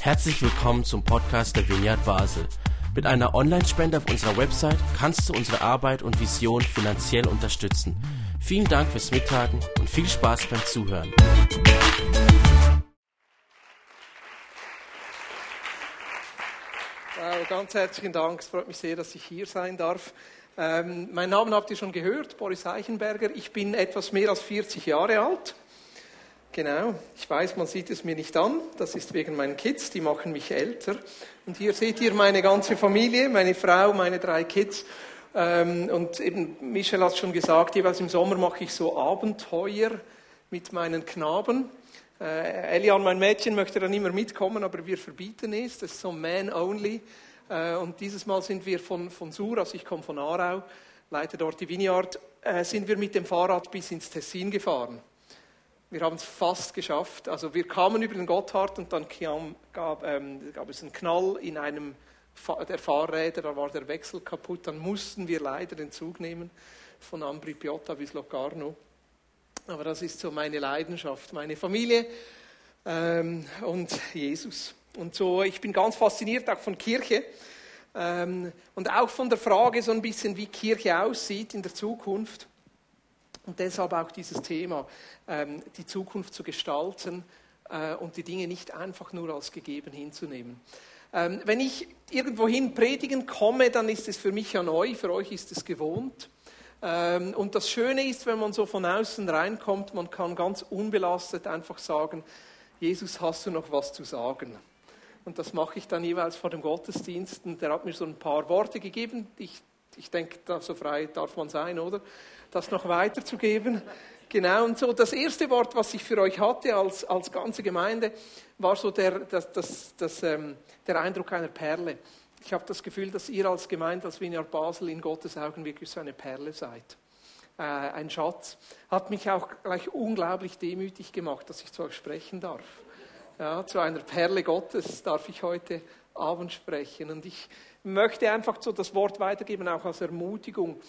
Herzlich willkommen zum Podcast der Vineyard Basel. Mit einer Online-Spende auf unserer Website kannst du unsere Arbeit und Vision finanziell unterstützen. Vielen Dank fürs Mittagen und viel Spaß beim Zuhören. Wow, ganz herzlichen Dank. Es freut mich sehr, dass ich hier sein darf. Ähm, mein Namen habt ihr schon gehört, Boris Eichenberger. Ich bin etwas mehr als 40 Jahre alt. Genau, ich weiß, man sieht es mir nicht an. Das ist wegen meinen Kids, die machen mich älter. Und hier seht ihr meine ganze Familie, meine Frau, meine drei Kids. Ähm, und eben, Michel hat schon gesagt, jeweils im Sommer mache ich so Abenteuer mit meinen Knaben. Äh, Elian, mein Mädchen, möchte dann immer mitkommen, aber wir verbieten es. Das ist so Man Only. Äh, und dieses Mal sind wir von, von Sur, also ich komme von Aarau, leite dort die Vineyard, äh, sind wir mit dem Fahrrad bis ins Tessin gefahren. Wir haben es fast geschafft. Also wir kamen über den Gotthard und dann kam, gab, ähm, gab, es einen Knall in einem der Fahrräder, da war der Wechsel kaputt. Dann mussten wir leider den Zug nehmen von Ambri Piotta bis Locarno. Aber das ist so meine Leidenschaft, meine Familie ähm, und Jesus. Und so, ich bin ganz fasziniert auch von Kirche ähm, und auch von der Frage so ein bisschen, wie Kirche aussieht in der Zukunft. Und deshalb auch dieses Thema, ähm, die Zukunft zu gestalten äh, und die Dinge nicht einfach nur als gegeben hinzunehmen. Ähm, wenn ich irgendwohin predigen komme, dann ist es für mich ja neu, für euch ist es gewohnt. Ähm, und das Schöne ist, wenn man so von außen reinkommt, man kann ganz unbelastet einfach sagen, Jesus, hast du noch was zu sagen? Und das mache ich dann jeweils vor dem Gottesdienst. Und der hat mir so ein paar Worte gegeben. Ich, ich denke, so frei darf man sein, oder? das noch weiterzugeben. Genau, und so das erste Wort, was ich für euch hatte als, als ganze Gemeinde, war so der, das, das, das, ähm, der Eindruck einer Perle. Ich habe das Gefühl, dass ihr als Gemeinde, als Vineyard Basel in Gottes Augen wirklich so eine Perle seid. Äh, ein Schatz. Hat mich auch gleich unglaublich demütig gemacht, dass ich zu euch sprechen darf. Ja, zu einer Perle Gottes darf ich heute Abend sprechen. Und ich möchte einfach so das Wort weitergeben, auch als Ermutigung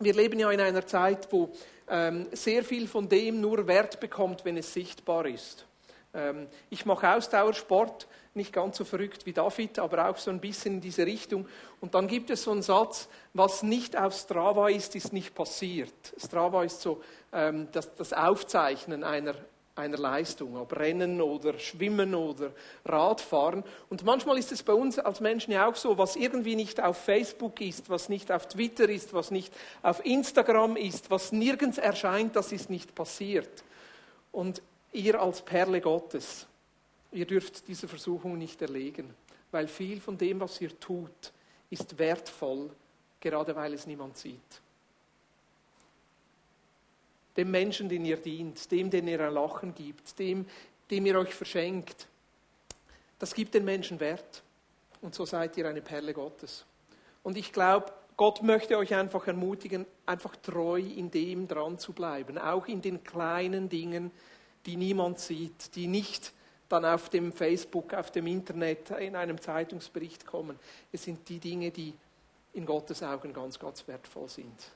wir leben ja in einer Zeit, wo ähm, sehr viel von dem nur Wert bekommt, wenn es sichtbar ist. Ähm, ich mache Ausdauersport, nicht ganz so verrückt wie David, aber auch so ein bisschen in diese Richtung. Und dann gibt es so einen Satz, was nicht auf Strava ist, ist nicht passiert. Strava ist so ähm, das, das Aufzeichnen einer, einer Leistung, ob Rennen oder Schwimmen oder Radfahren. Und manchmal ist es bei uns als Menschen ja auch so, was irgendwie nicht auf Facebook ist, was nicht auf Twitter ist, was nicht auf Instagram ist, was nirgends erscheint, das ist nicht passiert. Und ihr als Perle Gottes, ihr dürft diese Versuchung nicht erlegen, weil viel von dem, was ihr tut, ist wertvoll, gerade weil es niemand sieht dem Menschen, den ihr dient, dem, den ihr ein Lachen gibt, dem, dem ihr euch verschenkt. Das gibt den Menschen Wert. Und so seid ihr eine Perle Gottes. Und ich glaube, Gott möchte euch einfach ermutigen, einfach treu in dem dran zu bleiben, auch in den kleinen Dingen, die niemand sieht, die nicht dann auf dem Facebook, auf dem Internet, in einem Zeitungsbericht kommen. Es sind die Dinge, die in Gottes Augen ganz, ganz wertvoll sind.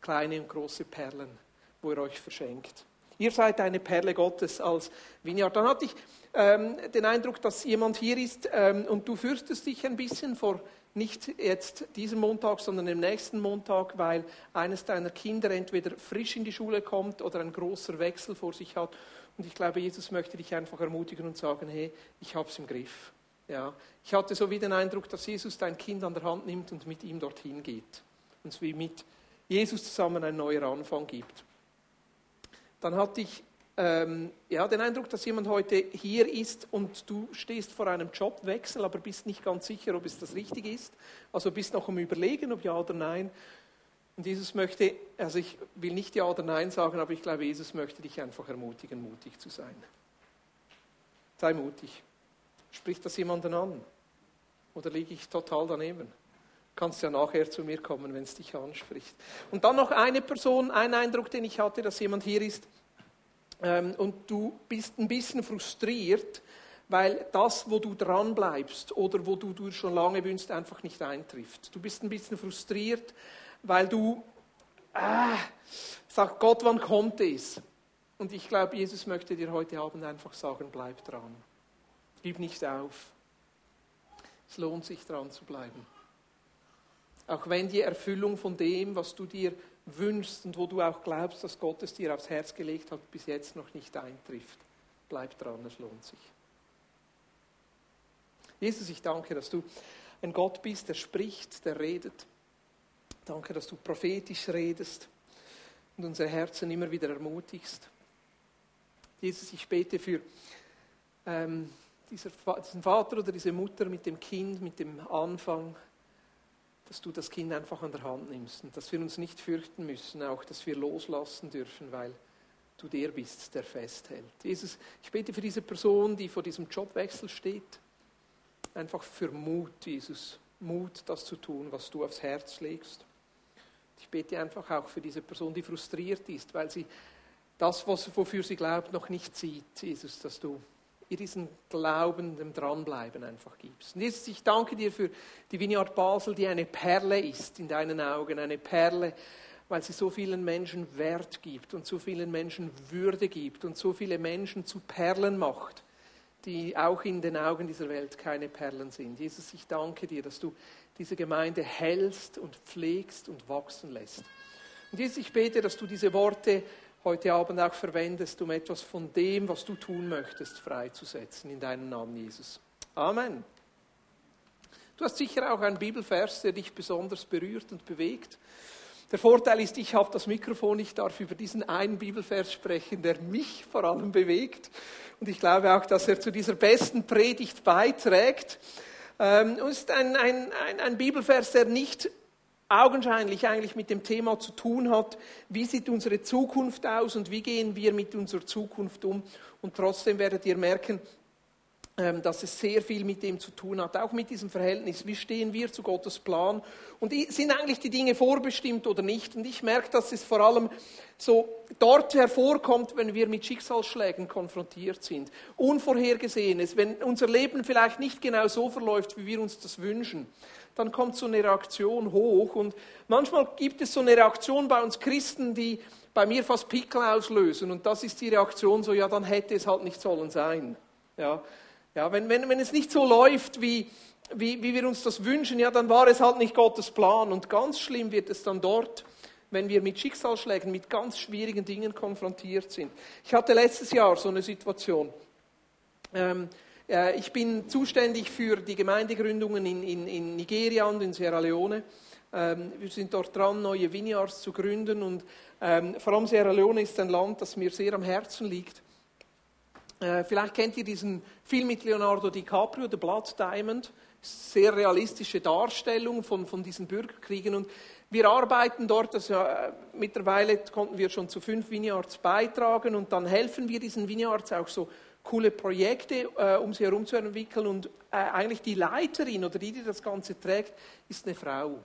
Kleine und große Perlen wo er euch verschenkt. Ihr seid eine Perle Gottes als Vineyard. Dann hatte ich ähm, den Eindruck, dass jemand hier ist ähm, und du fürchtest dich ein bisschen vor nicht jetzt diesem Montag, sondern dem nächsten Montag, weil eines deiner Kinder entweder frisch in die Schule kommt oder ein großer Wechsel vor sich hat. Und ich glaube, Jesus möchte dich einfach ermutigen und sagen, hey, ich habe es im Griff. Ja. Ich hatte so wie den Eindruck, dass Jesus dein Kind an der Hand nimmt und mit ihm dorthin geht. Und es wie mit Jesus zusammen ein neuer Anfang gibt dann hatte ich ähm, ja, den Eindruck, dass jemand heute hier ist und du stehst vor einem Jobwechsel, aber bist nicht ganz sicher, ob es das Richtige ist. Also bist noch am Überlegen, ob ja oder nein. Und Jesus möchte, also ich will nicht ja oder nein sagen, aber ich glaube, Jesus möchte dich einfach ermutigen, mutig zu sein. Sei mutig. Spricht das jemanden an? Oder liege ich total daneben? kannst ja nachher zu mir kommen, wenn es dich anspricht. Und dann noch eine Person, ein Eindruck, den ich hatte, dass jemand hier ist und du bist ein bisschen frustriert, weil das, wo du dran bleibst oder wo du, du schon lange wünschst, einfach nicht eintrifft. Du bist ein bisschen frustriert, weil du ah, sagst, Gott, wann kommt es? Und ich glaube, Jesus möchte dir heute Abend einfach sagen, bleib dran. Gib nicht auf. Es lohnt sich dran zu bleiben. Auch wenn die Erfüllung von dem, was du dir wünschst und wo du auch glaubst, dass Gott es dir aufs Herz gelegt hat, bis jetzt noch nicht eintrifft. Bleib dran, es lohnt sich. Jesus, ich danke, dass du ein Gott bist, der spricht, der redet. Danke, dass du prophetisch redest und unsere Herzen immer wieder ermutigst. Jesus, ich bete für ähm, diesen Vater oder diese Mutter mit dem Kind, mit dem Anfang, dass du das Kind einfach an der Hand nimmst und dass wir uns nicht fürchten müssen, auch dass wir loslassen dürfen, weil du der bist, der festhält. Jesus, ich bete für diese Person, die vor diesem Jobwechsel steht, einfach für Mut, Jesus, Mut, das zu tun, was du aufs Herz legst. Ich bete einfach auch für diese Person, die frustriert ist, weil sie das, wofür sie glaubt, noch nicht sieht, Jesus, dass du ihr diesen Glauben, dem Dranbleiben einfach gibst. Und Jesus, ich danke dir für die Vineyard Basel, die eine Perle ist in deinen Augen, eine Perle, weil sie so vielen Menschen Wert gibt und so vielen Menschen Würde gibt und so viele Menschen zu Perlen macht, die auch in den Augen dieser Welt keine Perlen sind. Jesus, ich danke dir, dass du diese Gemeinde hältst und pflegst und wachsen lässt. Und Jesus, ich bete, dass du diese Worte heute Abend auch verwendest, um etwas von dem, was du tun möchtest, freizusetzen. In deinem Namen, Jesus. Amen. Du hast sicher auch einen Bibelvers, der dich besonders berührt und bewegt. Der Vorteil ist, ich habe das Mikrofon, ich darf über diesen einen Bibelvers sprechen, der mich vor allem bewegt. Und ich glaube auch, dass er zu dieser besten Predigt beiträgt. Ähm, es ist ein, ein, ein, ein Bibelvers, der nicht augenscheinlich eigentlich mit dem Thema zu tun hat, wie sieht unsere Zukunft aus und wie gehen wir mit unserer Zukunft um. Und trotzdem werdet ihr merken, ähm, dass es sehr viel mit dem zu tun hat, auch mit diesem Verhältnis. Wie stehen wir zu Gottes Plan? Und sind eigentlich die Dinge vorbestimmt oder nicht? Und ich merke, dass es vor allem so dort hervorkommt, wenn wir mit Schicksalsschlägen konfrontiert sind. Unvorhergesehenes, wenn unser Leben vielleicht nicht genau so verläuft, wie wir uns das wünschen dann kommt so eine Reaktion hoch. Und manchmal gibt es so eine Reaktion bei uns Christen, die bei mir fast Pickel auslösen. Und das ist die Reaktion so, ja, dann hätte es halt nicht sollen sein. Ja, ja wenn, wenn, wenn es nicht so läuft, wie, wie, wie wir uns das wünschen, ja, dann war es halt nicht Gottes Plan. Und ganz schlimm wird es dann dort, wenn wir mit Schicksalsschlägen, mit ganz schwierigen Dingen konfrontiert sind. Ich hatte letztes Jahr so eine Situation. Ähm, äh, ich bin zuständig für die Gemeindegründungen in, in, in Nigeria und in Sierra Leone. Ähm, wir sind dort dran, neue Vineyards zu gründen und ähm, vor allem Sierra Leone ist ein Land, das mir sehr am Herzen liegt. Äh, vielleicht kennt ihr diesen Film mit Leonardo DiCaprio, The Blood Diamond. Sehr realistische Darstellung von, von diesen Bürgerkriegen und wir arbeiten dort, also, äh, mittlerweile konnten wir schon zu fünf Vineyards beitragen und dann helfen wir diesen Vineyards auch so coole Projekte, äh, um sie herum zu entwickeln. Und äh, eigentlich die Leiterin oder die, die das Ganze trägt, ist eine Frau.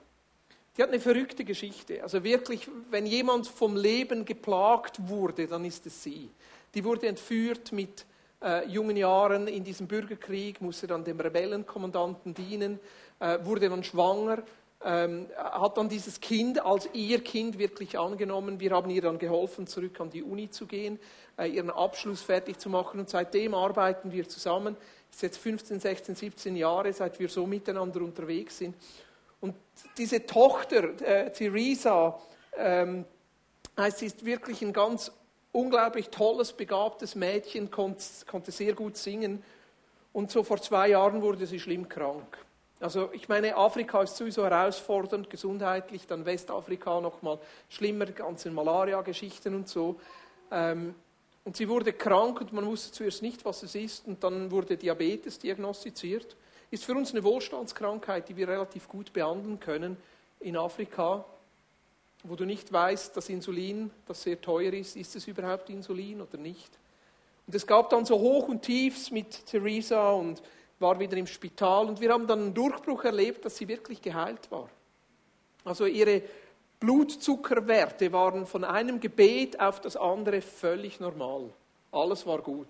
Die hat eine verrückte Geschichte. Also wirklich, wenn jemand vom Leben geplagt wurde, dann ist es sie. Die wurde entführt mit äh, jungen Jahren in diesem Bürgerkrieg, musste dann dem Rebellenkommandanten dienen, äh, wurde dann schwanger, ähm, hat dann dieses Kind als ihr Kind wirklich angenommen. Wir haben ihr dann geholfen, zurück an die Uni zu gehen. Äh, ihren Abschluss fertig zu machen. Und seitdem arbeiten wir zusammen. Es ist jetzt 15, 16, 17 Jahre, seit wir so miteinander unterwegs sind. Und diese Tochter, äh, Theresa, ähm, sie ist wirklich ein ganz unglaublich tolles, begabtes Mädchen, konnte, konnte sehr gut singen. Und so vor zwei Jahren wurde sie schlimm krank. Also ich meine, Afrika ist sowieso herausfordernd gesundheitlich, dann Westafrika nochmal schlimmer, ganze Malaria-Geschichten und so. Ähm, und sie wurde krank und man wusste zuerst nicht, was es ist. Und dann wurde Diabetes diagnostiziert. Ist für uns eine Wohlstandskrankheit, die wir relativ gut behandeln können in Afrika, wo du nicht weißt, dass Insulin, das sehr teuer ist, ist es überhaupt Insulin oder nicht. Und es gab dann so Hoch und Tiefs mit Theresa und war wieder im Spital. Und wir haben dann einen Durchbruch erlebt, dass sie wirklich geheilt war. Also ihre Blutzuckerwerte waren von einem Gebet auf das andere völlig normal. Alles war gut.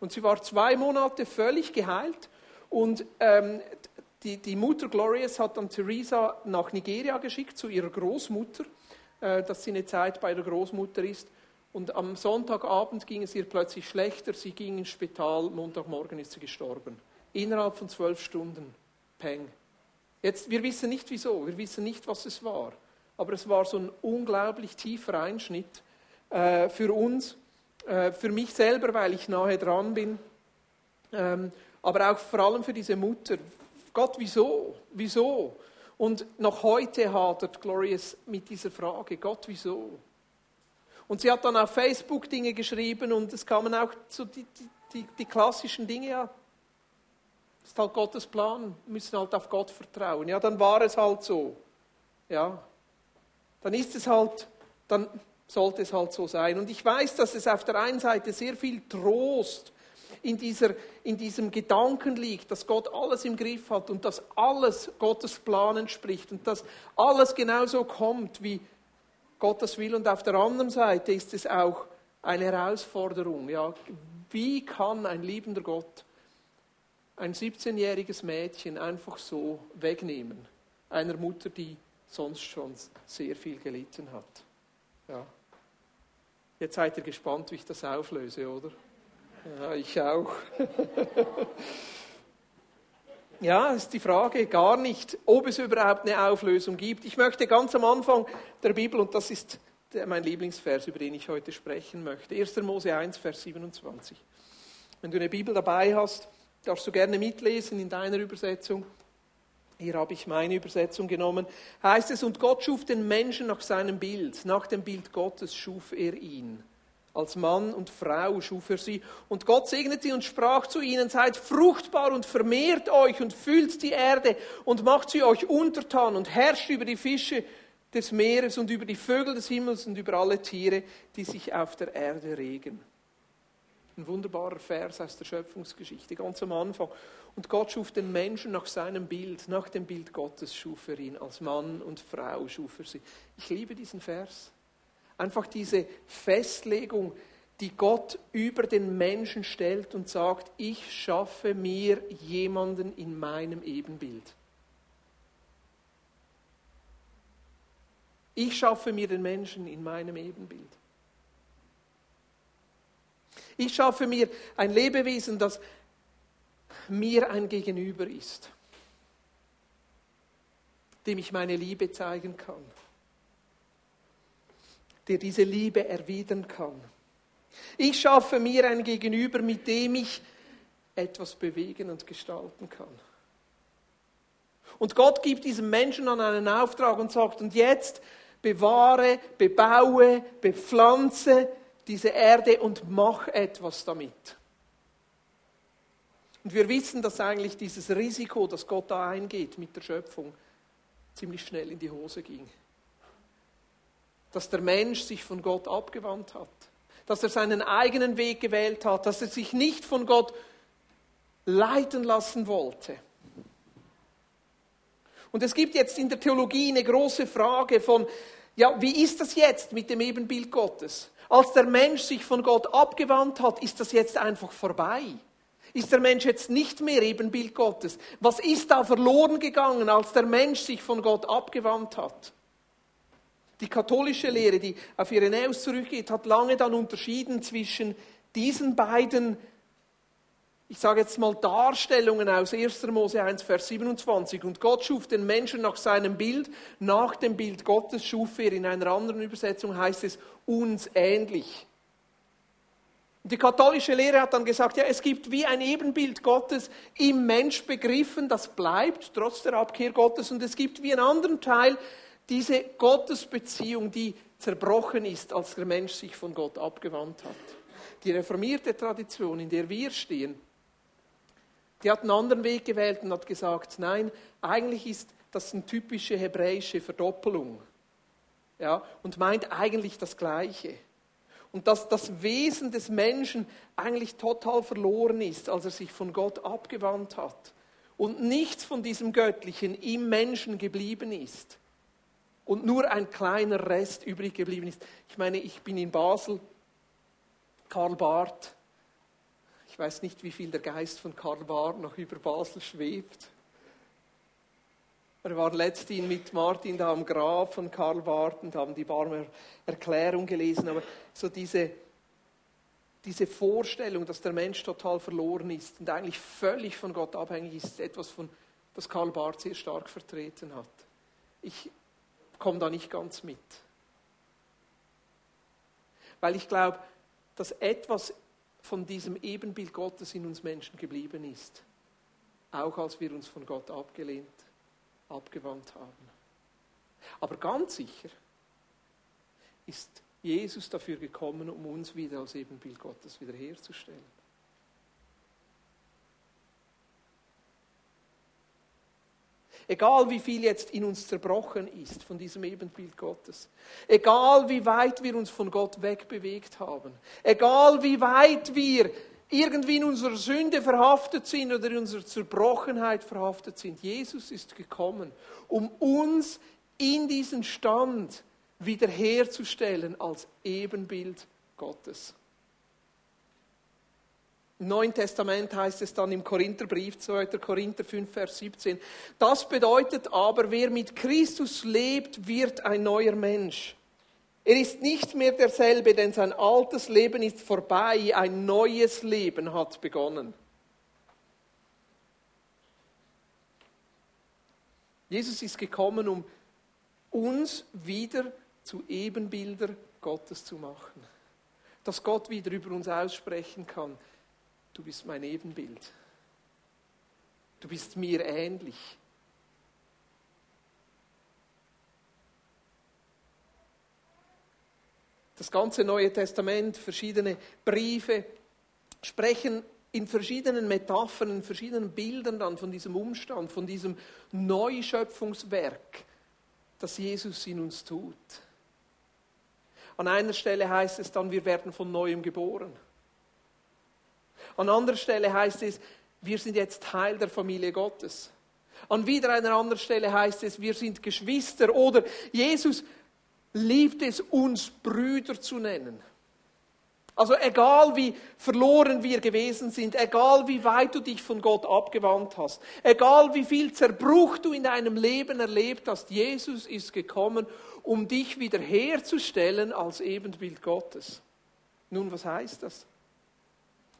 Und sie war zwei Monate völlig geheilt. Und ähm, die, die, Mutter Glorious hat dann Theresa nach Nigeria geschickt, zu ihrer Großmutter, äh, dass sie eine Zeit bei der Großmutter ist. Und am Sonntagabend ging es ihr plötzlich schlechter. Sie ging ins Spital, Montagmorgen ist sie gestorben. Innerhalb von zwölf Stunden. Peng. Jetzt, wir wissen nicht wieso, wir wissen nicht, was es war. Aber es war so ein unglaublich tiefer Einschnitt äh, für uns, äh, für mich selber, weil ich nahe dran bin, ähm, aber auch vor allem für diese Mutter. Gott, wieso? Wieso? Und noch heute hadert Glorious mit dieser Frage, Gott, wieso? Und sie hat dann auf Facebook Dinge geschrieben und es kamen auch so die, die, die klassischen Dinge, ja, das ist halt Gottes Plan, wir müssen halt auf Gott vertrauen. Ja, dann war es halt so. Ja, dann ist es halt, dann sollte es halt so sein. Und ich weiß, dass es auf der einen Seite sehr viel Trost in, dieser, in diesem Gedanken liegt, dass Gott alles im Griff hat und dass alles Gottes Plan entspricht und dass alles genauso kommt, wie Gott das will. Und auf der anderen Seite ist es auch eine Herausforderung. Ja, wie kann ein liebender Gott ein 17-jähriges Mädchen einfach so wegnehmen? Einer Mutter, die sonst schon sehr viel gelitten hat. Ja. Jetzt seid ihr gespannt, wie ich das auflöse, oder? Ja, ich auch. ja, ist die Frage gar nicht, ob es überhaupt eine Auflösung gibt. Ich möchte ganz am Anfang der Bibel, und das ist mein Lieblingsvers, über den ich heute sprechen möchte, 1. Mose 1, Vers 27. Wenn du eine Bibel dabei hast, darfst du gerne mitlesen in deiner Übersetzung. Hier habe ich meine Übersetzung genommen. Heißt es, und Gott schuf den Menschen nach seinem Bild. Nach dem Bild Gottes schuf er ihn. Als Mann und Frau schuf er sie. Und Gott segnete sie und sprach zu ihnen, seid fruchtbar und vermehrt euch und füllt die Erde und macht sie euch untertan und herrscht über die Fische des Meeres und über die Vögel des Himmels und über alle Tiere, die sich auf der Erde regen. Ein wunderbarer Vers aus der Schöpfungsgeschichte, ganz am Anfang. Und Gott schuf den Menschen nach seinem Bild, nach dem Bild Gottes schuf er ihn, als Mann und Frau schuf er sie. Ich liebe diesen Vers. Einfach diese Festlegung, die Gott über den Menschen stellt und sagt, ich schaffe mir jemanden in meinem Ebenbild. Ich schaffe mir den Menschen in meinem Ebenbild. Ich schaffe mir ein Lebewesen, das mir ein Gegenüber ist, dem ich meine Liebe zeigen kann, der diese Liebe erwidern kann. Ich schaffe mir ein Gegenüber, mit dem ich etwas bewegen und gestalten kann. Und Gott gibt diesem Menschen dann einen Auftrag und sagt, und jetzt bewahre, bebaue, bepflanze, diese Erde und mach etwas damit. Und wir wissen, dass eigentlich dieses Risiko, das Gott da eingeht mit der Schöpfung, ziemlich schnell in die Hose ging. Dass der Mensch sich von Gott abgewandt hat, dass er seinen eigenen Weg gewählt hat, dass er sich nicht von Gott leiten lassen wollte. Und es gibt jetzt in der Theologie eine große Frage von, ja, wie ist das jetzt mit dem Ebenbild Gottes? Als der Mensch sich von Gott abgewandt hat, ist das jetzt einfach vorbei. Ist der Mensch jetzt nicht mehr Ebenbild Gottes? Was ist da verloren gegangen, als der Mensch sich von Gott abgewandt hat? Die katholische Lehre, die auf Irenäus zurückgeht, hat lange dann unterschieden zwischen diesen beiden ich sage jetzt mal Darstellungen aus 1. Mose 1, Vers 27. Und Gott schuf den Menschen nach seinem Bild, nach dem Bild Gottes schuf er, in einer anderen Übersetzung heißt es, uns ähnlich. Die katholische Lehre hat dann gesagt, ja, es gibt wie ein Ebenbild Gottes im Mensch begriffen, das bleibt trotz der Abkehr Gottes. Und es gibt wie einen anderen Teil diese Gottesbeziehung, die zerbrochen ist, als der Mensch sich von Gott abgewandt hat. Die reformierte Tradition, in der wir stehen, die hat einen anderen Weg gewählt und hat gesagt, nein, eigentlich ist das eine typische hebräische Verdoppelung. Ja, und meint eigentlich das Gleiche. Und dass das Wesen des Menschen eigentlich total verloren ist, als er sich von Gott abgewandt hat. Und nichts von diesem Göttlichen im Menschen geblieben ist. Und nur ein kleiner Rest übrig geblieben ist. Ich meine, ich bin in Basel, Karl Barth, ich weiß nicht, wie viel der Geist von Karl Barth noch über Basel schwebt. Wir waren letztens mit Martin da am Grab von Karl Barth und haben die warme Erklärung gelesen. Aber so diese, diese Vorstellung, dass der Mensch total verloren ist und eigentlich völlig von Gott abhängig ist, etwas, von, das Karl Barth sehr stark vertreten hat. Ich komme da nicht ganz mit. Weil ich glaube, dass etwas von diesem Ebenbild Gottes in uns Menschen geblieben ist, auch als wir uns von Gott abgelehnt, abgewandt haben. Aber ganz sicher ist Jesus dafür gekommen, um uns wieder als Ebenbild Gottes wiederherzustellen. Egal wie viel jetzt in uns zerbrochen ist von diesem Ebenbild Gottes. Egal wie weit wir uns von Gott wegbewegt haben. Egal wie weit wir irgendwie in unserer Sünde verhaftet sind oder in unserer Zerbrochenheit verhaftet sind. Jesus ist gekommen, um uns in diesen Stand wiederherzustellen als Ebenbild Gottes. Neuen Testament heißt es dann im Korintherbrief, 2. Korinther 5, Vers 17, das bedeutet aber, wer mit Christus lebt, wird ein neuer Mensch. Er ist nicht mehr derselbe, denn sein altes Leben ist vorbei, ein neues Leben hat begonnen. Jesus ist gekommen, um uns wieder zu Ebenbilder Gottes zu machen. Dass Gott wieder über uns aussprechen kann du bist mein Ebenbild. Du bist mir ähnlich. Das ganze Neue Testament, verschiedene Briefe sprechen in verschiedenen Metaphern, in verschiedenen Bildern dann von diesem Umstand, von diesem Neuschöpfungswerk, das Jesus in uns tut. An einer Stelle heißt es dann, wir werden von neuem geboren. An anderer Stelle heißt es, wir sind jetzt Teil der Familie Gottes. An wieder einer anderen Stelle heißt es, wir sind Geschwister oder Jesus liebt es, uns Brüder zu nennen. Also egal wie verloren wir gewesen sind, egal wie weit du dich von Gott abgewandt hast, egal wie viel Zerbruch du in deinem Leben erlebt hast, Jesus ist gekommen, um dich wiederherzustellen als Ebenbild Gottes. Nun, was heißt das?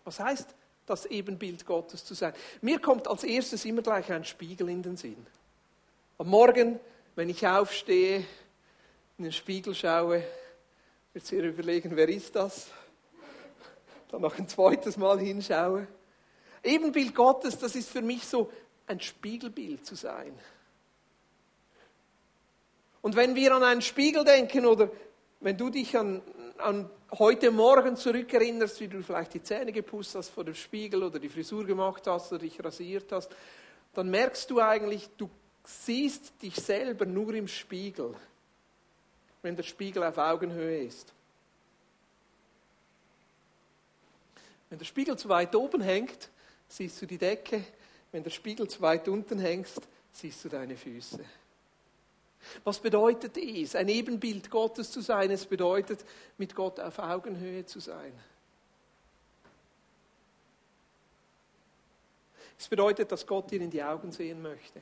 Was heißt das Ebenbild Gottes zu sein? Mir kommt als erstes immer gleich ein Spiegel in den Sinn. Am Morgen, wenn ich aufstehe, in den Spiegel schaue, wird sehr überlegen, wer ist das? Dann noch ein zweites Mal hinschaue. Ebenbild Gottes, das ist für mich so ein Spiegelbild zu sein. Und wenn wir an einen Spiegel denken oder wenn du dich an, an heute Morgen zurückerinnerst, wie du vielleicht die Zähne gepusst hast vor dem Spiegel oder die Frisur gemacht hast oder dich rasiert hast, dann merkst du eigentlich, du siehst dich selber nur im Spiegel, wenn der Spiegel auf Augenhöhe ist. Wenn der Spiegel zu weit oben hängt, siehst du die Decke. Wenn der Spiegel zu weit unten hängt, siehst du deine Füße. Was bedeutet es, ein Ebenbild Gottes zu sein? Es bedeutet, mit Gott auf Augenhöhe zu sein. Es bedeutet, dass Gott dir in die Augen sehen möchte.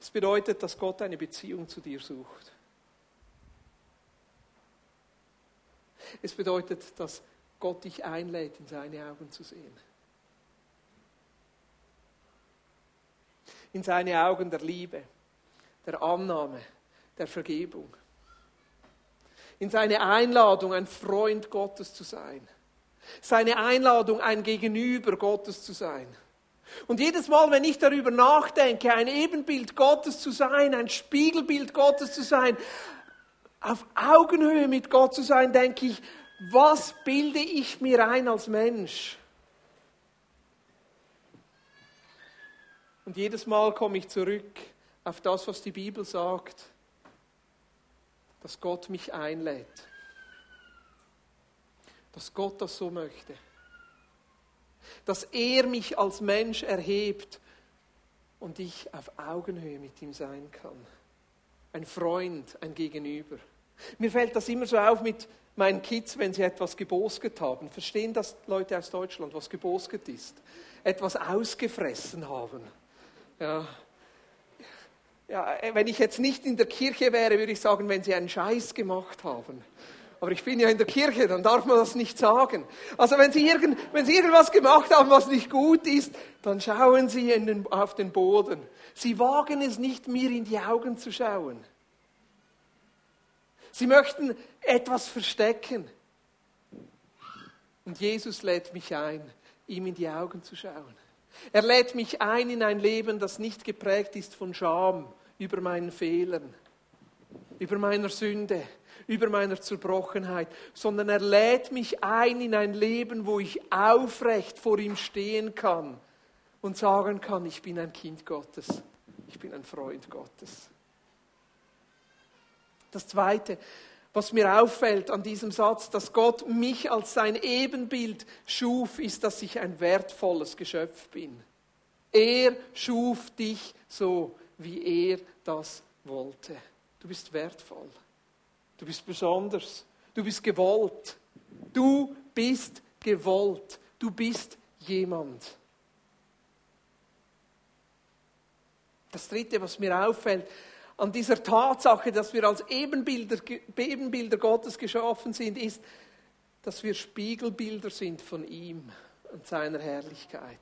Es bedeutet, dass Gott eine Beziehung zu dir sucht. Es bedeutet, dass Gott dich einlädt, in seine Augen zu sehen. In seine Augen der Liebe, der Annahme, der Vergebung. In seine Einladung, ein Freund Gottes zu sein. Seine Einladung, ein Gegenüber Gottes zu sein. Und jedes Mal, wenn ich darüber nachdenke, ein Ebenbild Gottes zu sein, ein Spiegelbild Gottes zu sein, auf Augenhöhe mit Gott zu sein, denke ich, was bilde ich mir ein als Mensch? Und jedes Mal komme ich zurück auf das, was die Bibel sagt, dass Gott mich einlädt. Dass Gott das so möchte. Dass er mich als Mensch erhebt und ich auf Augenhöhe mit ihm sein kann. Ein Freund, ein Gegenüber. Mir fällt das immer so auf mit meinen Kids, wenn sie etwas gebosget haben. Verstehen das Leute aus Deutschland, was gebosget ist? Etwas ausgefressen haben. Ja. ja, wenn ich jetzt nicht in der Kirche wäre, würde ich sagen, wenn sie einen Scheiß gemacht haben. Aber ich bin ja in der Kirche, dann darf man das nicht sagen. Also wenn Sie, irgend, wenn Sie irgendwas gemacht haben, was nicht gut ist, dann schauen Sie den, auf den Boden. Sie wagen es nicht, mir in die Augen zu schauen. Sie möchten etwas verstecken. Und Jesus lädt mich ein, ihm in die Augen zu schauen. Er lädt mich ein in ein Leben, das nicht geprägt ist von Scham über meinen Fehlern, über meiner Sünde, über meiner Zerbrochenheit, sondern er lädt mich ein in ein Leben, wo ich aufrecht vor ihm stehen kann und sagen kann, ich bin ein Kind Gottes, ich bin ein Freund Gottes. Das Zweite, was mir auffällt an diesem Satz, dass Gott mich als sein Ebenbild schuf, ist, dass ich ein wertvolles Geschöpf bin. Er schuf dich so, wie er das wollte. Du bist wertvoll. Du bist besonders. Du bist gewollt. Du bist gewollt. Du bist jemand. Das Dritte, was mir auffällt, an dieser Tatsache, dass wir als Ebenbilder, Ebenbilder Gottes geschaffen sind, ist, dass wir Spiegelbilder sind von ihm und seiner Herrlichkeit.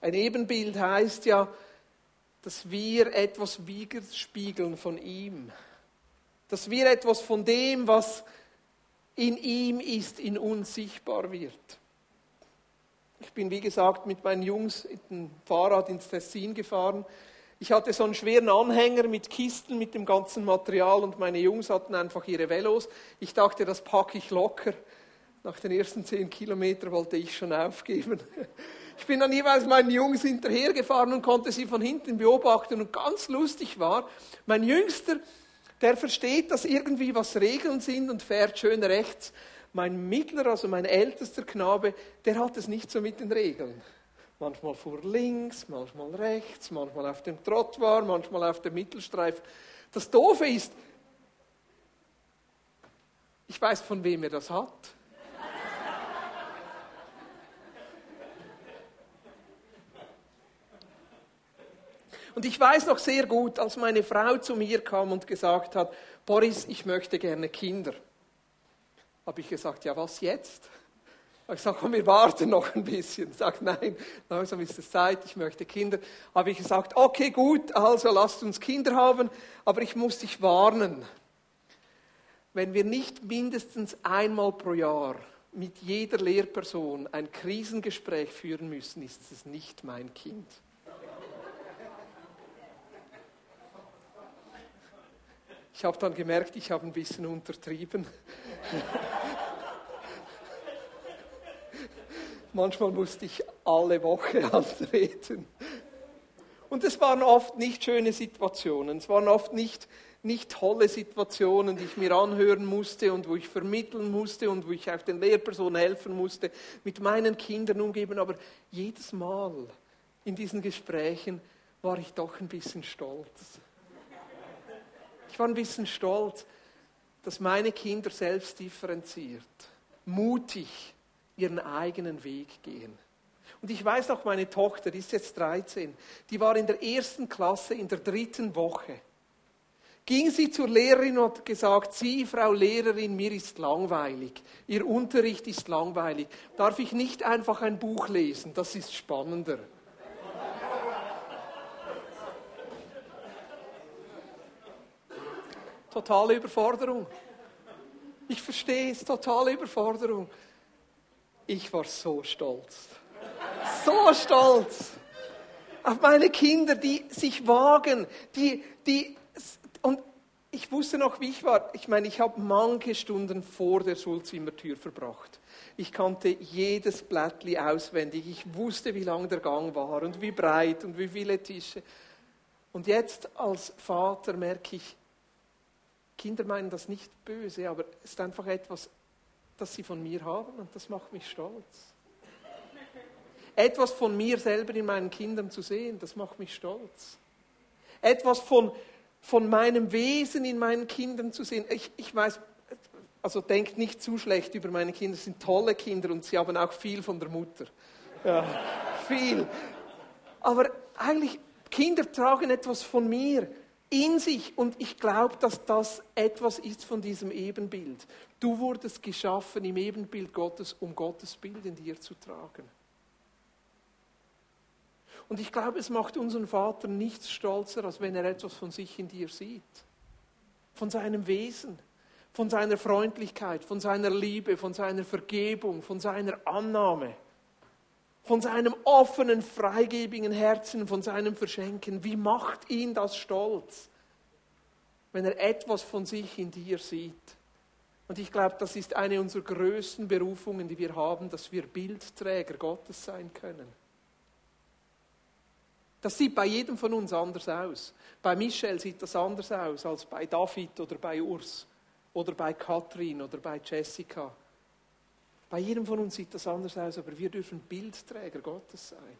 Ein Ebenbild heißt ja, dass wir etwas widerspiegeln von ihm. Dass wir etwas von dem, was in ihm ist, in uns sichtbar wird. Ich bin, wie gesagt, mit meinen Jungs mit dem Fahrrad ins Tessin gefahren ich hatte so einen schweren Anhänger mit Kisten, mit dem ganzen Material und meine Jungs hatten einfach ihre Velos. Ich dachte, das packe ich locker. Nach den ersten zehn Kilometern wollte ich schon aufgeben. Ich bin dann jeweils meinen Jungs hinterhergefahren und konnte sie von hinten beobachten. Und ganz lustig war, mein Jüngster, der versteht, dass irgendwie was Regeln sind und fährt schön rechts. Mein mittlerer, also mein ältester Knabe, der hat es nicht so mit den Regeln. Manchmal fuhr links, manchmal rechts, manchmal auf dem Trottoir, manchmal auf dem Mittelstreif. Das Doofe ist, ich weiß, von wem er das hat. Und ich weiß noch sehr gut, als meine Frau zu mir kam und gesagt hat, Boris, ich möchte gerne Kinder. Habe ich gesagt, ja was jetzt? Ich sage, komm, wir warten noch ein bisschen. Sage, nein, langsam ist es Zeit, ich möchte Kinder. Habe ich gesagt, okay, gut, also lasst uns Kinder haben, aber ich muss dich warnen. Wenn wir nicht mindestens einmal pro Jahr mit jeder Lehrperson ein Krisengespräch führen müssen, ist es nicht mein Kind. Ich habe dann gemerkt, ich habe ein bisschen untertrieben. Manchmal musste ich alle Woche antreten. Und es waren oft nicht schöne Situationen, es waren oft nicht, nicht tolle Situationen, die ich mir anhören musste und wo ich vermitteln musste und wo ich auch den Lehrpersonen helfen musste, mit meinen Kindern umgeben. Aber jedes Mal in diesen Gesprächen war ich doch ein bisschen stolz. Ich war ein bisschen stolz, dass meine Kinder selbst differenziert, mutig, ihren eigenen Weg gehen. Und ich weiß noch, meine Tochter, die ist jetzt 13, die war in der ersten Klasse in der dritten Woche. Ging sie zur Lehrerin und hat gesagt, Sie, Frau Lehrerin, mir ist langweilig. Ihr Unterricht ist langweilig. Darf ich nicht einfach ein Buch lesen? Das ist spannender. Totale Überforderung. Ich verstehe es, totale Überforderung. Ich war so stolz. So stolz auf meine Kinder, die sich wagen, die, die, und ich wusste noch, wie ich war. Ich meine, ich habe manche Stunden vor der Schulzimmertür verbracht. Ich kannte jedes Blättli auswendig. Ich wusste, wie lang der Gang war und wie breit und wie viele Tische. Und jetzt als Vater merke ich, Kinder meinen das nicht böse, aber es ist einfach etwas das sie von mir haben und das macht mich stolz. Etwas von mir selber in meinen Kindern zu sehen, das macht mich stolz. Etwas von, von meinem Wesen in meinen Kindern zu sehen. Ich, ich weiß, also denkt nicht zu schlecht über meine Kinder, es sind tolle Kinder und sie haben auch viel von der Mutter. Ja, viel. Aber eigentlich, Kinder tragen etwas von mir. In sich. Und ich glaube, dass das etwas ist von diesem Ebenbild. Du wurdest geschaffen im Ebenbild Gottes, um Gottes Bild in dir zu tragen. Und ich glaube, es macht unseren Vater nichts stolzer, als wenn er etwas von sich in dir sieht. Von seinem Wesen, von seiner Freundlichkeit, von seiner Liebe, von seiner Vergebung, von seiner Annahme, von seinem offenen, freigebigen Herzen, von seinem Verschenken. Wie macht ihn das stolz, wenn er etwas von sich in dir sieht? Und ich glaube, das ist eine unserer größten Berufungen, die wir haben, dass wir Bildträger Gottes sein können. Das sieht bei jedem von uns anders aus. Bei Michelle sieht das anders aus als bei David oder bei Urs oder bei Katrin oder bei Jessica. Bei jedem von uns sieht das anders aus, aber wir dürfen Bildträger Gottes sein.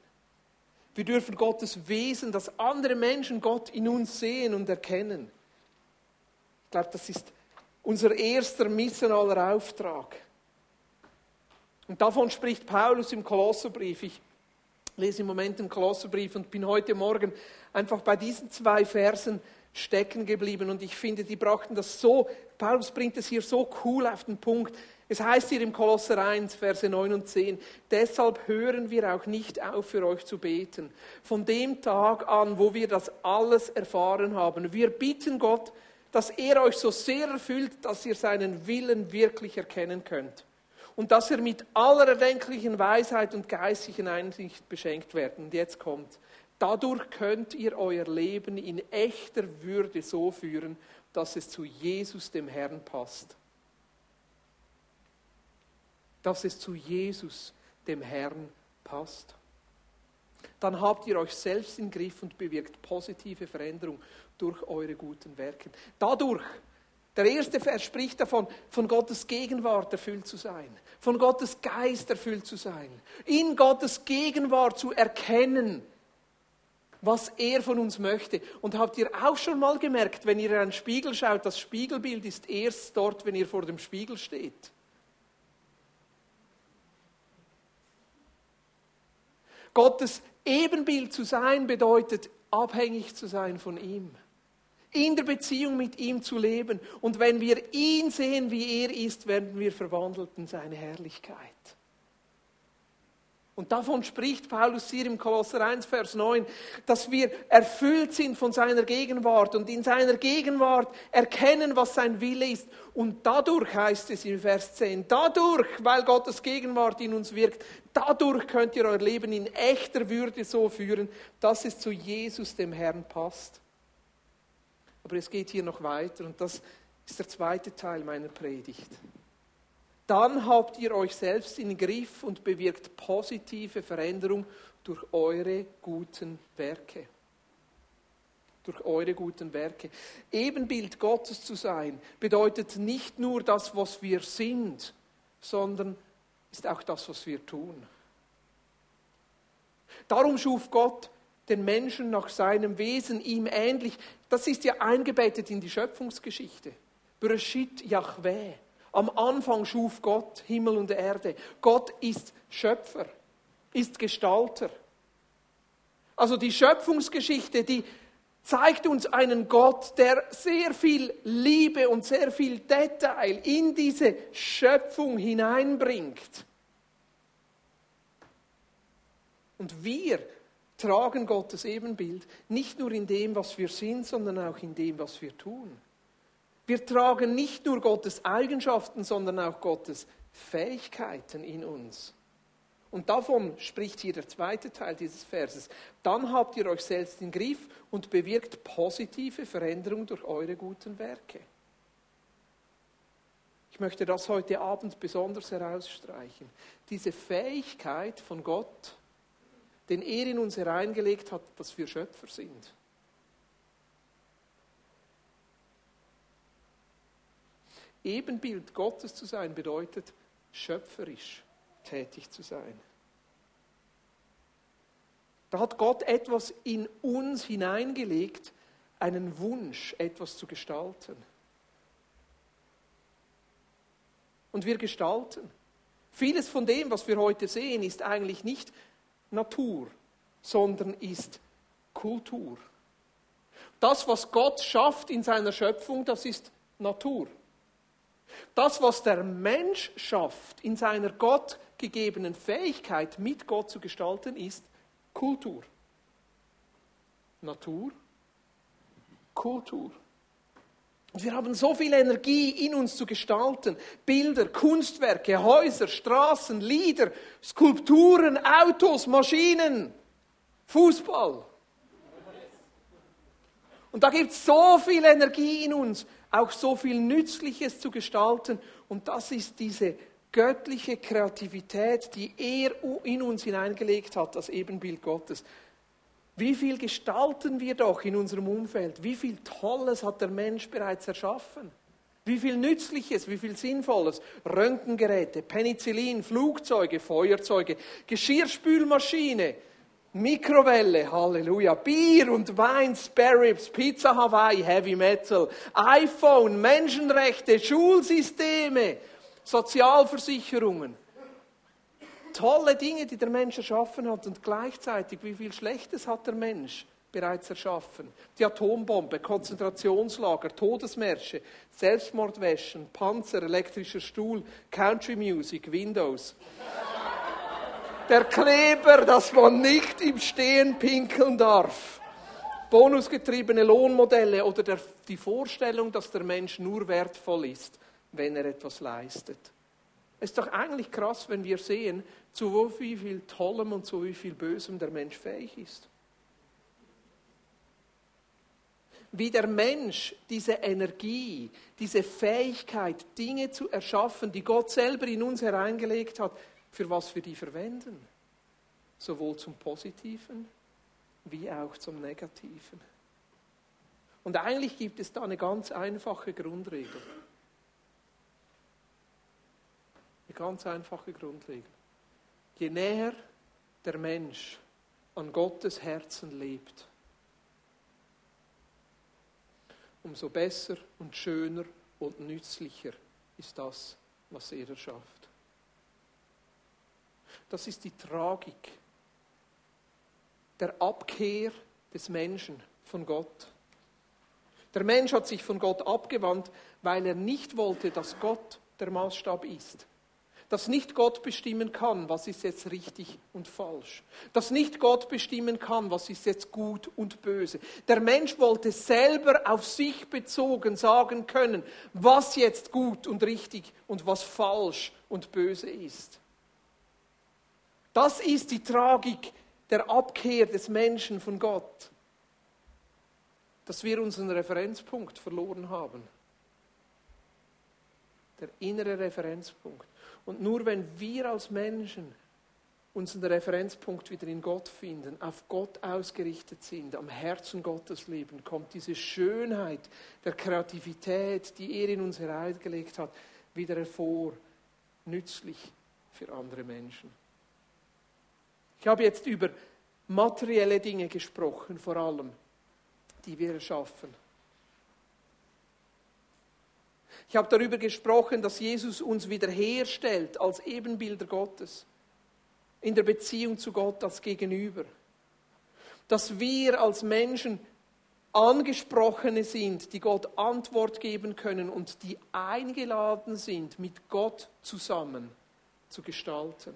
Wir dürfen Gottes Wesen, dass andere Menschen Gott in uns sehen und erkennen. Ich glaube, das ist unser erster missionaler Auftrag. Und davon spricht Paulus im Kolosserbrief. Ich lese im Moment den Kolosserbrief und bin heute Morgen einfach bei diesen zwei Versen stecken geblieben und ich finde, die brachten das so, Paulus bringt es hier so cool auf den Punkt. Es heißt hier im Kolosser 1, Verse 9 und 10, deshalb hören wir auch nicht auf, für euch zu beten. Von dem Tag an, wo wir das alles erfahren haben, wir bitten Gott, dass er euch so sehr erfüllt, dass ihr seinen Willen wirklich erkennen könnt und dass ihr mit aller erdenklichen Weisheit und geistigen Einsicht beschenkt werden. Und jetzt kommt, dadurch könnt ihr euer Leben in echter Würde so führen, dass es zu Jesus dem Herrn passt. Dass es zu Jesus dem Herrn passt. Dann habt ihr euch selbst im Griff und bewirkt positive Veränderung durch eure guten Werke. Dadurch der erste Vers spricht davon, von Gottes Gegenwart erfüllt zu sein, von Gottes Geist erfüllt zu sein, in Gottes Gegenwart zu erkennen, was er von uns möchte. Und habt ihr auch schon mal gemerkt, wenn ihr in einen Spiegel schaut, das Spiegelbild ist erst dort, wenn ihr vor dem Spiegel steht. Gottes Ebenbild zu sein bedeutet, abhängig zu sein von ihm in der Beziehung mit ihm zu leben. Und wenn wir ihn sehen, wie er ist, werden wir verwandelt in seine Herrlichkeit. Und davon spricht Paulus hier im Kolosser 1, Vers 9, dass wir erfüllt sind von seiner Gegenwart und in seiner Gegenwart erkennen, was sein Wille ist. Und dadurch heißt es in Vers 10, dadurch, weil Gottes Gegenwart in uns wirkt, dadurch könnt ihr euer Leben in echter Würde so führen, dass es zu Jesus, dem Herrn, passt. Aber es geht hier noch weiter und das ist der zweite Teil meiner Predigt. Dann habt ihr euch selbst in den Griff und bewirkt positive Veränderung durch eure guten Werke. Durch eure guten Werke. Ebenbild Gottes zu sein bedeutet nicht nur das, was wir sind, sondern ist auch das, was wir tun. Darum schuf Gott den Menschen nach seinem Wesen ihm ähnlich. Das ist ja eingebettet in die Schöpfungsgeschichte. Bereshit Yahweh. Am Anfang schuf Gott Himmel und Erde. Gott ist Schöpfer, ist Gestalter. Also die Schöpfungsgeschichte, die zeigt uns einen Gott, der sehr viel Liebe und sehr viel Detail in diese Schöpfung hineinbringt. Und wir tragen Gottes Ebenbild nicht nur in dem, was wir sind, sondern auch in dem, was wir tun. Wir tragen nicht nur Gottes Eigenschaften, sondern auch Gottes Fähigkeiten in uns. Und davon spricht hier der zweite Teil dieses Verses. Dann habt ihr euch selbst im Griff und bewirkt positive Veränderung durch eure guten Werke. Ich möchte das heute Abend besonders herausstreichen. Diese Fähigkeit von Gott, den er in uns hereingelegt hat, dass wir Schöpfer sind. Ebenbild Gottes zu sein bedeutet, schöpferisch tätig zu sein. Da hat Gott etwas in uns hineingelegt, einen Wunsch, etwas zu gestalten. Und wir gestalten. Vieles von dem, was wir heute sehen, ist eigentlich nicht Natur, sondern ist Kultur. Das, was Gott schafft in seiner Schöpfung, das ist Natur. Das, was der Mensch schafft in seiner gottgegebenen Fähigkeit, mit Gott zu gestalten, ist Kultur. Natur, Kultur. Und wir haben so viel Energie in uns zu gestalten. Bilder, Kunstwerke, Häuser, Straßen, Lieder, Skulpturen, Autos, Maschinen, Fußball. Und da gibt es so viel Energie in uns, auch so viel Nützliches zu gestalten. Und das ist diese göttliche Kreativität, die er in uns hineingelegt hat, das Ebenbild Gottes. Wie viel gestalten wir doch in unserem Umfeld? Wie viel Tolles hat der Mensch bereits erschaffen? Wie viel Nützliches, wie viel Sinnvolles? Röntgengeräte, Penicillin, Flugzeuge, Feuerzeuge, Geschirrspülmaschine, Mikrowelle, Halleluja, Bier und Wein, Sparrows, Pizza Hawaii, Heavy Metal, iPhone, Menschenrechte, Schulsysteme, Sozialversicherungen tolle Dinge, die der Mensch erschaffen hat und gleichzeitig, wie viel Schlechtes hat der Mensch bereits erschaffen. Die Atombombe, Konzentrationslager, Todesmärsche, Selbstmordwäschen, Panzer, elektrischer Stuhl, Country Music, Windows. Der Kleber, dass man nicht im Stehen pinkeln darf. Bonusgetriebene Lohnmodelle oder der, die Vorstellung, dass der Mensch nur wertvoll ist, wenn er etwas leistet. Es ist doch eigentlich krass, wenn wir sehen, zu wie viel Tollem und zu wie viel Bösem der Mensch fähig ist. Wie der Mensch diese Energie, diese Fähigkeit, Dinge zu erschaffen, die Gott selber in uns hereingelegt hat, für was wir die verwenden. Sowohl zum Positiven wie auch zum Negativen. Und eigentlich gibt es da eine ganz einfache Grundregel. Eine ganz einfache Grundregel. Je näher der Mensch an Gottes Herzen lebt, umso besser und schöner und nützlicher ist das, was er erschafft. Das ist die Tragik der Abkehr des Menschen von Gott. Der Mensch hat sich von Gott abgewandt, weil er nicht wollte, dass Gott der Maßstab ist dass nicht Gott bestimmen kann, was ist jetzt richtig und falsch. Dass nicht Gott bestimmen kann, was ist jetzt gut und böse. Der Mensch wollte selber auf sich bezogen sagen können, was jetzt gut und richtig und was falsch und böse ist. Das ist die Tragik der Abkehr des Menschen von Gott, dass wir unseren Referenzpunkt verloren haben. Der innere Referenzpunkt. Und nur wenn wir als Menschen unseren Referenzpunkt wieder in Gott finden, auf Gott ausgerichtet sind, am Herzen Gottes leben, kommt diese Schönheit der Kreativität, die er in uns hereingelegt hat, wieder hervor, nützlich für andere Menschen. Ich habe jetzt über materielle Dinge gesprochen, vor allem, die wir erschaffen. Ich habe darüber gesprochen, dass Jesus uns wiederherstellt als Ebenbilder Gottes, in der Beziehung zu Gott als Gegenüber. Dass wir als Menschen Angesprochene sind, die Gott Antwort geben können und die eingeladen sind, mit Gott zusammen zu gestalten.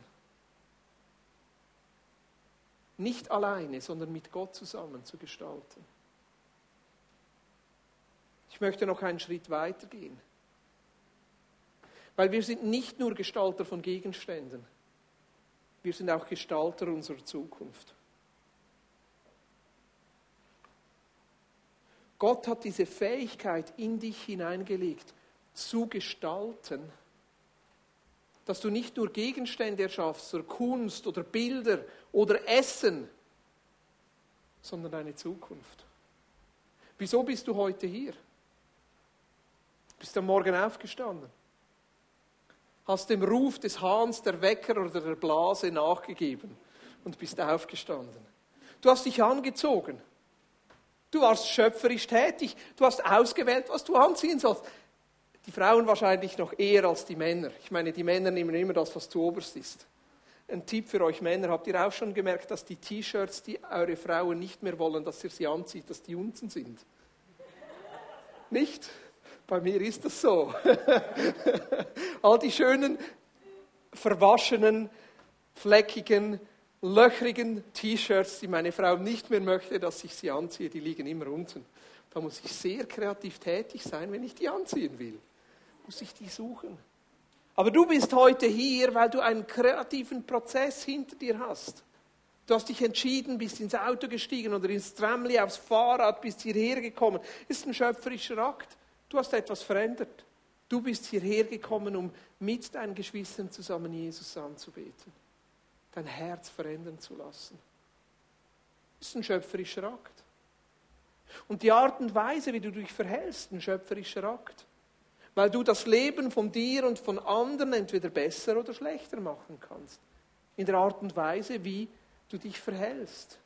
Nicht alleine, sondern mit Gott zusammen zu gestalten. Ich möchte noch einen Schritt weiter gehen. Weil wir sind nicht nur Gestalter von Gegenständen, wir sind auch Gestalter unserer Zukunft. Gott hat diese Fähigkeit in dich hineingelegt, zu gestalten, dass du nicht nur Gegenstände erschaffst oder Kunst oder Bilder oder Essen, sondern eine Zukunft. Wieso bist du heute hier? Bist du am Morgen aufgestanden? hast dem Ruf des Hahns, der Wecker oder der Blase nachgegeben und bist aufgestanden. Du hast dich angezogen. Du warst schöpferisch tätig. Du hast ausgewählt, was du anziehen sollst. Die Frauen wahrscheinlich noch eher als die Männer. Ich meine, die Männer nehmen immer das, was zu oberst ist. Ein Tipp für euch Männer, habt ihr auch schon gemerkt, dass die T-Shirts, die eure Frauen nicht mehr wollen, dass ihr sie anzieht, dass die unten sind? Nicht? Bei mir ist das so. All die schönen, verwaschenen, fleckigen, löchrigen T-Shirts, die meine Frau nicht mehr möchte, dass ich sie anziehe, die liegen immer unten. Da muss ich sehr kreativ tätig sein, wenn ich die anziehen will. Muss ich die suchen. Aber du bist heute hier, weil du einen kreativen Prozess hinter dir hast. Du hast dich entschieden, bist ins Auto gestiegen oder ins Tramli, aufs Fahrrad, bist hierher gekommen. Ist ein schöpferischer Akt. Du hast etwas verändert. Du bist hierher gekommen, um mit deinen Geschwistern zusammen Jesus anzubeten. Dein Herz verändern zu lassen. Ist ein schöpferischer Akt. Und die Art und Weise, wie du dich verhältst, ein schöpferischer Akt. Weil du das Leben von dir und von anderen entweder besser oder schlechter machen kannst. In der Art und Weise, wie du dich verhältst.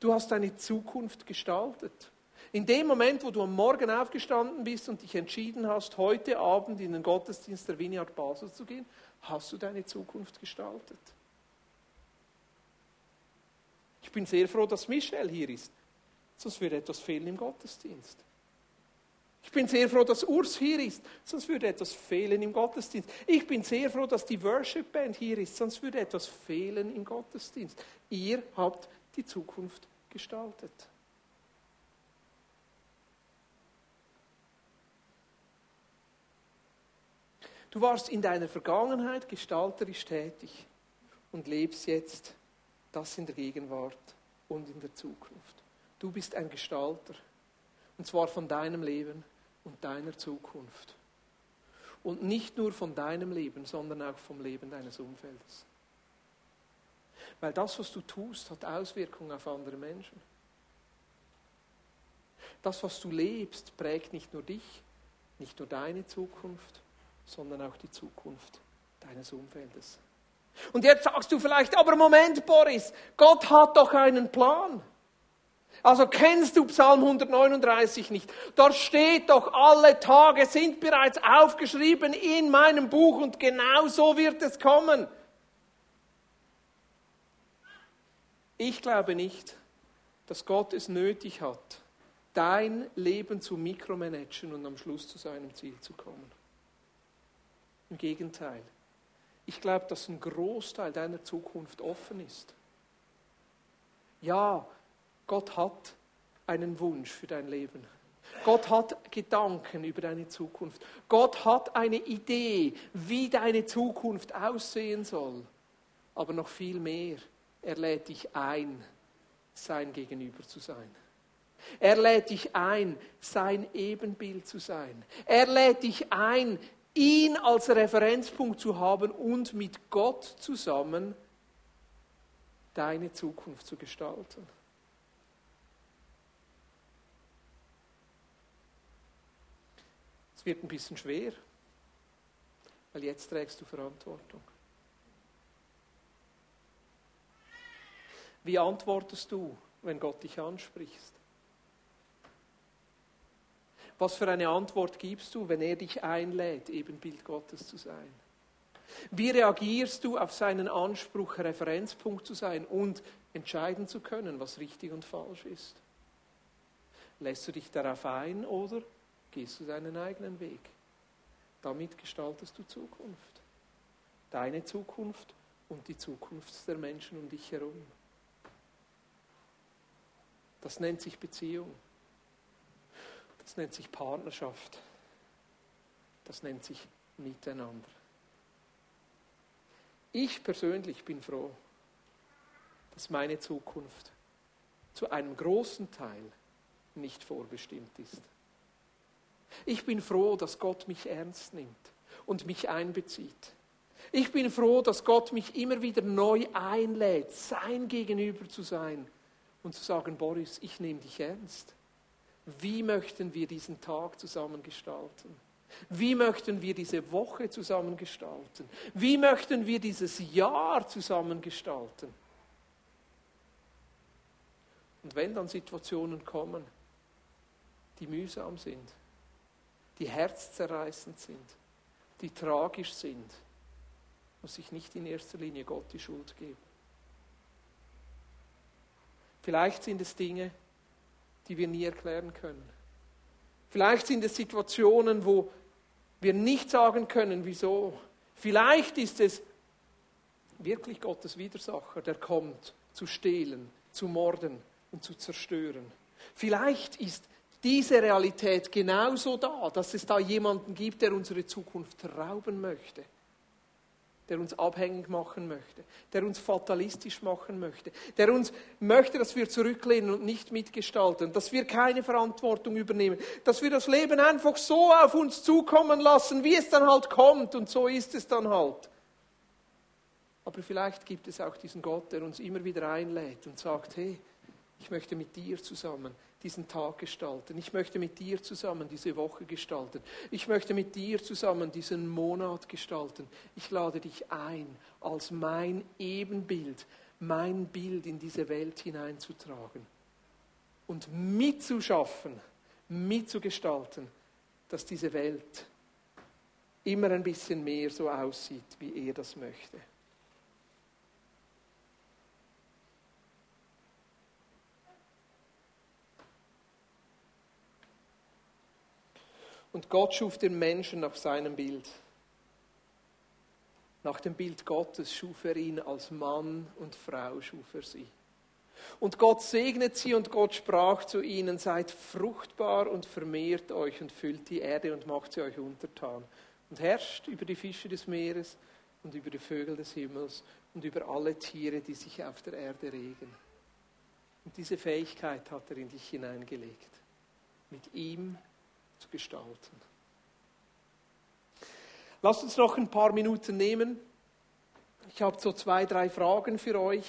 Du hast deine Zukunft gestaltet. In dem Moment, wo du am Morgen aufgestanden bist und dich entschieden hast, heute Abend in den Gottesdienst der Vineyard Basel zu gehen, hast du deine Zukunft gestaltet. Ich bin sehr froh, dass Michelle hier ist, sonst würde etwas fehlen im Gottesdienst. Ich bin sehr froh, dass Urs hier ist, sonst würde etwas fehlen im Gottesdienst. Ich bin sehr froh, dass die Worship Band hier ist, sonst würde etwas fehlen im Gottesdienst. Ihr habt die Zukunft gestaltet. Du warst in deiner Vergangenheit gestalterisch tätig und lebst jetzt das in der Gegenwart und in der Zukunft. Du bist ein Gestalter. Und zwar von deinem Leben und deiner Zukunft. Und nicht nur von deinem Leben, sondern auch vom Leben deines Umfeldes. Weil das, was du tust, hat Auswirkungen auf andere Menschen. Das, was du lebst, prägt nicht nur dich, nicht nur deine Zukunft, sondern auch die Zukunft deines Umfeldes. Und jetzt sagst du vielleicht, aber Moment, Boris, Gott hat doch einen Plan. Also kennst du Psalm 139 nicht? Dort steht doch, alle Tage sind bereits aufgeschrieben in meinem Buch und genau so wird es kommen. Ich glaube nicht, dass Gott es nötig hat, dein Leben zu mikromanagen und am Schluss zu seinem Ziel zu kommen. Im Gegenteil. Ich glaube, dass ein Großteil deiner Zukunft offen ist. Ja, Gott hat einen Wunsch für dein Leben. Gott hat Gedanken über deine Zukunft. Gott hat eine Idee, wie deine Zukunft aussehen soll. Aber noch viel mehr, er lädt dich ein, sein Gegenüber zu sein. Er lädt dich ein, sein Ebenbild zu sein. Er lädt dich ein, ihn als Referenzpunkt zu haben und mit Gott zusammen deine Zukunft zu gestalten. Wird ein bisschen schwer, weil jetzt trägst du Verantwortung. Wie antwortest du, wenn Gott dich anspricht? Was für eine Antwort gibst du, wenn er dich einlädt, Ebenbild Gottes zu sein? Wie reagierst du auf seinen Anspruch, Referenzpunkt zu sein und entscheiden zu können, was richtig und falsch ist? Lässt du dich darauf ein oder gehst du deinen eigenen Weg? Damit gestaltest du Zukunft. Deine Zukunft und die Zukunft der Menschen um dich herum. Das nennt sich Beziehung. Das nennt sich Partnerschaft. Das nennt sich Miteinander. Ich persönlich bin froh, dass meine Zukunft zu einem großen Teil nicht vorbestimmt ist. Ich bin froh, dass Gott mich ernst nimmt und mich einbezieht. Ich bin froh, dass Gott mich immer wieder neu einlädt, sein Gegenüber zu sein und zu sagen, Boris, ich nehme dich ernst. Wie möchten wir diesen Tag zusammen gestalten? Wie möchten wir diese Woche zusammen gestalten? Wie möchten wir dieses Jahr zusammen gestalten? Und wenn dann Situationen kommen, die mühsam sind, die herzzerreißend sind, die tragisch sind, muss ich nicht in erster Linie Gott die Schuld geben. Vielleicht sind es Dinge, die wir nie erklären können. Vielleicht sind es Situationen, wo wir nicht sagen können, wieso. Vielleicht ist es wirklich Gottes Widersacher, der kommt zu stehlen, zu morden und zu zerstören. Vielleicht ist diese Realität genauso da, dass es da jemanden gibt, der unsere Zukunft rauben möchte der uns abhängig machen möchte, der uns fatalistisch machen möchte, der uns möchte, dass wir zurücklehnen und nicht mitgestalten, dass wir keine Verantwortung übernehmen, dass wir das Leben einfach so auf uns zukommen lassen, wie es dann halt kommt und so ist es dann halt. Aber vielleicht gibt es auch diesen Gott, der uns immer wieder einlädt und sagt, hey, ich möchte mit dir zusammen diesen Tag gestalten. Ich möchte mit dir zusammen diese Woche gestalten. Ich möchte mit dir zusammen diesen Monat gestalten. Ich lade dich ein, als mein Ebenbild, mein Bild in diese Welt hineinzutragen und mitzuschaffen, mitzugestalten, dass diese Welt immer ein bisschen mehr so aussieht, wie er das möchte. Und Gott schuf den Menschen nach seinem Bild. Nach dem Bild Gottes schuf er ihn als Mann und Frau, schuf er sie. Und Gott segnet sie und Gott sprach zu ihnen, seid fruchtbar und vermehrt euch und füllt die Erde und macht sie euch untertan. Und herrscht über die Fische des Meeres und über die Vögel des Himmels und über alle Tiere, die sich auf der Erde regen. Und diese Fähigkeit hat er in dich hineingelegt. Mit ihm zu gestalten. Lasst uns noch ein paar Minuten nehmen. Ich habe so zwei, drei Fragen für euch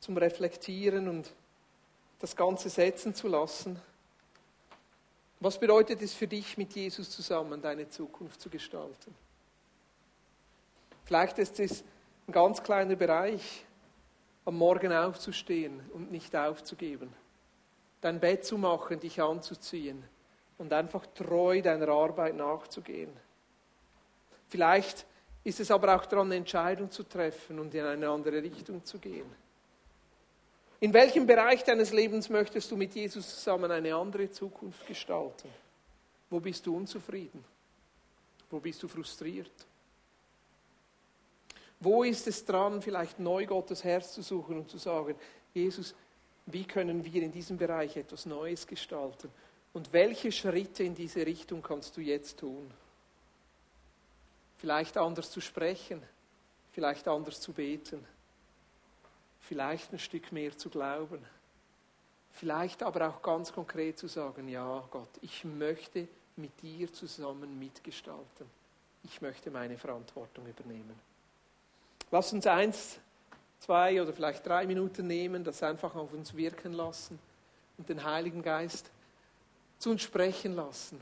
zum Reflektieren und das Ganze setzen zu lassen. Was bedeutet es für dich, mit Jesus zusammen deine Zukunft zu gestalten? Vielleicht ist es ein ganz kleiner Bereich, am Morgen aufzustehen und nicht aufzugeben, dein Bett zu machen, dich anzuziehen und einfach treu deiner Arbeit nachzugehen. Vielleicht ist es aber auch daran, eine Entscheidung zu treffen und in eine andere Richtung zu gehen. In welchem Bereich deines Lebens möchtest du mit Jesus zusammen eine andere Zukunft gestalten? Wo bist du unzufrieden? Wo bist du frustriert? Wo ist es dran, vielleicht neu Gottes Herz zu suchen und zu sagen, Jesus, wie können wir in diesem Bereich etwas Neues gestalten? Und welche Schritte in diese Richtung kannst du jetzt tun? Vielleicht anders zu sprechen, vielleicht anders zu beten, vielleicht ein Stück mehr zu glauben, vielleicht aber auch ganz konkret zu sagen, ja Gott, ich möchte mit dir zusammen mitgestalten. Ich möchte meine Verantwortung übernehmen. Lass uns eins, zwei oder vielleicht drei Minuten nehmen, das einfach auf uns wirken lassen und den Heiligen Geist zu uns sprechen lassen.